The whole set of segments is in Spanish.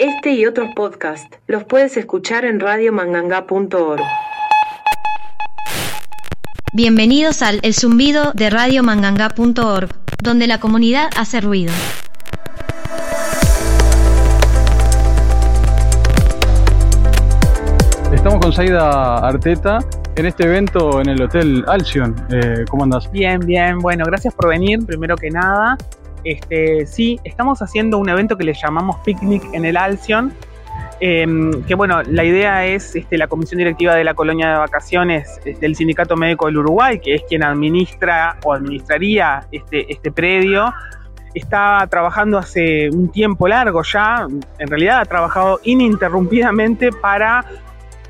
Este y otros podcasts los puedes escuchar en radiomanganga.org. Bienvenidos al El Zumbido de radiomanganga.org, donde la comunidad hace ruido. Estamos con Saida Arteta en este evento en el Hotel Alcyon. Eh, ¿Cómo andas? Bien, bien. Bueno, gracias por venir, primero que nada. Este, sí, estamos haciendo un evento que le llamamos Picnic en el Alcyon. Em, que bueno, la idea es este, la comisión directiva de la colonia de vacaciones este, del Sindicato Médico del Uruguay, que es quien administra o administraría este, este predio, está trabajando hace un tiempo largo ya, en realidad ha trabajado ininterrumpidamente para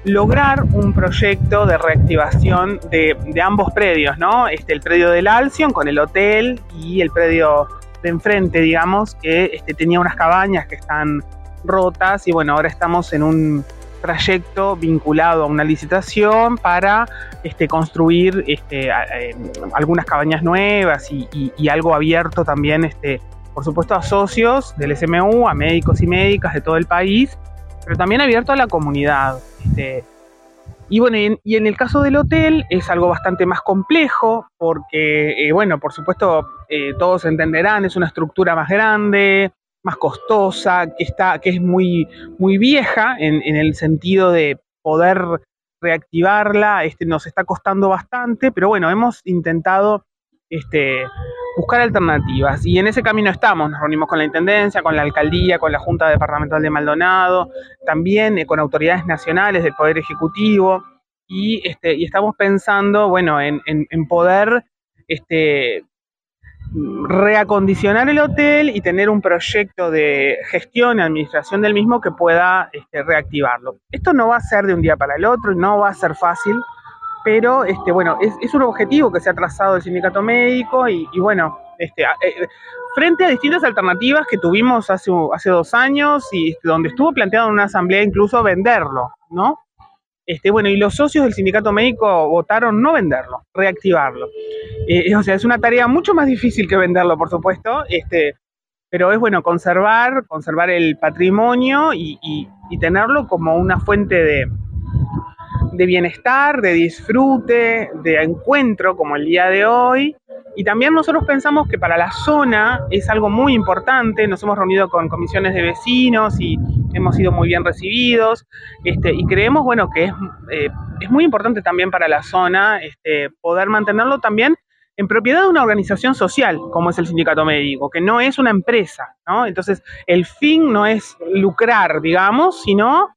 lograr un proyecto de reactivación de, ambos predios, ¿no? Este, el predio del Alcyon con el hotel y el predio de enfrente, digamos, que este, tenía unas cabañas que están rotas y bueno, ahora estamos en un trayecto vinculado a una licitación para este, construir este, eh, algunas cabañas nuevas y, algo abierto también, este, por supuesto, a socios del SMU, a médicos y médicas de todo el país, pero también abierto a la comunidad. Este, y bueno, y en, el caso del hotel es algo bastante más complejo porque, eh, bueno, por supuesto, eh, todos entenderán, es una estructura más grande, más costosa, que, está, que es muy, muy vieja en, el sentido de poder reactivarla, este, nos está costando bastante, pero bueno, hemos intentado este, buscar alternativas y en ese camino estamos, nos reunimos con la Intendencia, con la Alcaldía, con la Junta Departamental de Maldonado, también eh, con autoridades nacionales del Poder Ejecutivo y, este, y estamos pensando, bueno, en, poder este, reacondicionar el hotel y tener un proyecto de gestión y administración del mismo que pueda este, reactivarlo. Esto no va a ser de un día para el otro, no va a ser fácil, pero este, bueno, es, un objetivo que se ha trazado el sindicato médico y, bueno, este, eh, frente a distintas alternativas que tuvimos hace, hace dos años y este, donde estuvo planteado en una asamblea incluso venderlo, ¿no? Este, bueno, y los socios del sindicato médico votaron no venderlo, reactivarlo. Eh, o sea, es una tarea mucho más difícil que venderlo, por supuesto, este, pero es bueno conservar, conservar el patrimonio y tenerlo como una fuente de, de bienestar, de disfrute, de encuentro como el día de hoy. Y también nosotros pensamos que para la zona es algo muy importante. Nos hemos reunido con comisiones de vecinos y hemos sido muy bien recibidos. Este, y creemos, bueno, que es, eh, es muy importante también para la zona este, poder mantenerlo también en propiedad de una organización social, como es el sindicato médico, que no es una empresa, ¿no? Entonces, el fin no es lucrar, digamos, sino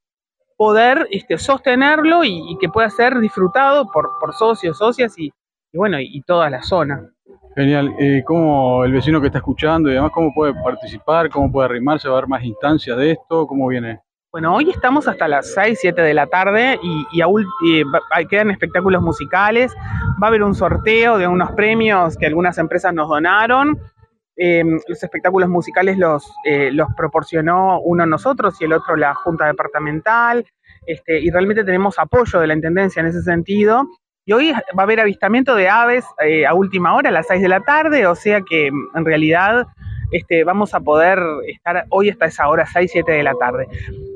poder este, sostenerlo y, que pueda ser disfrutado por, socios, socias y, bueno, y, toda la zona. Genial. Eh, ¿Cómo el vecino que está escuchando y además cómo puede participar, cómo puede arrimarse, va a haber más instancias de esto? ¿Cómo viene? Bueno, hoy estamos hasta las 6, 7 de la tarde y, y, quedan espectáculos musicales. Va a haber un sorteo de unos premios que algunas empresas nos donaron. Em, los espectáculos musicales los, eh, los proporcionó uno nosotros y el otro la Junta Departamental, este, y realmente tenemos apoyo de la Intendencia en ese sentido. Y hoy va a haber avistamiento de aves eh, a última hora, a las 6 de la tarde, o sea que mm, en realidad este, vamos a poder estar hoy hasta esa hora, 6, 7 de la tarde.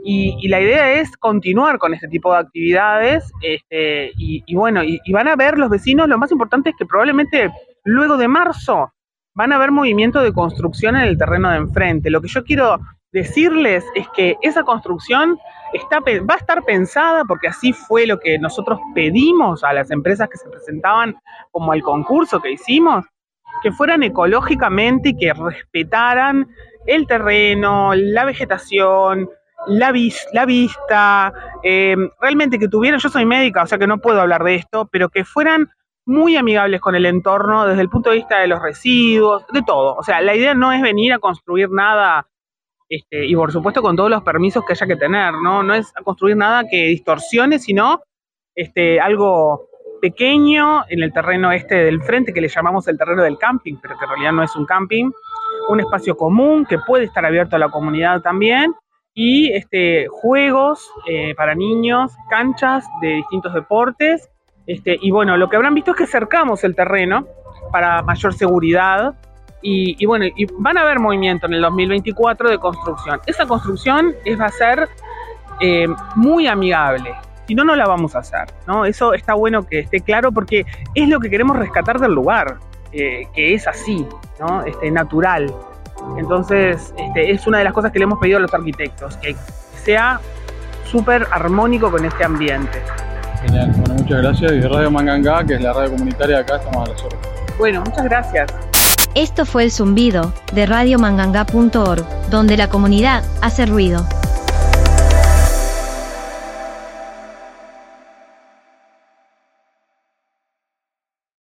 Y, la idea es continuar con este tipo de actividades, este, y, bueno, y van a ver los vecinos, lo más importante es que probablemente luego de marzo van a haber movimiento de construcción en el terreno de enfrente. Lo que yo quiero decirles es que esa construcción está, va a estar pensada, porque así fue lo que nosotros pedimos a las empresas que se presentaban como al concurso que hicimos, que fueran ecológicamente y que respetaran el terreno, la vegetación, la, la vista, eh, realmente que tuvieran, yo soy médica, o sea que no puedo hablar de esto, pero que fueran muy amigables con el entorno desde el punto de vista de los residuos, de todo. O sea, la idea no es venir a construir nada, este, y por supuesto con todos los permisos que haya que tener, ¿no? No es a construir nada que distorsione, sino este, algo pequeño en el terreno este del frente, que le llamamos el terreno del camping, pero que en realidad no es un camping, un espacio común que puede estar abierto a la comunidad también, y este, juegos eh, para niños, canchas de distintos deportes, este, y bueno, lo que habrán visto es que cercamos el terreno para mayor seguridad Y, bueno, van a haber movimiento en el 2024 de construcción. Esa construcción es, va a ser eh, muy amigable. Si no, no la vamos a hacer. ¿no? Eso está bueno que esté claro porque es lo que queremos rescatar del lugar, eh, que es así, ¿no? este, natural. Entonces, este, es una de las cosas que le hemos pedido a los arquitectos, que sea súper armónico con este ambiente. Genial, bueno, muchas gracias. Y Radio Mangangá, que es la radio comunitaria de acá, estamos a las órdenes. Bueno, muchas gracias. Esto fue el zumbido de radiomanganga.org, donde la comunidad hace ruido.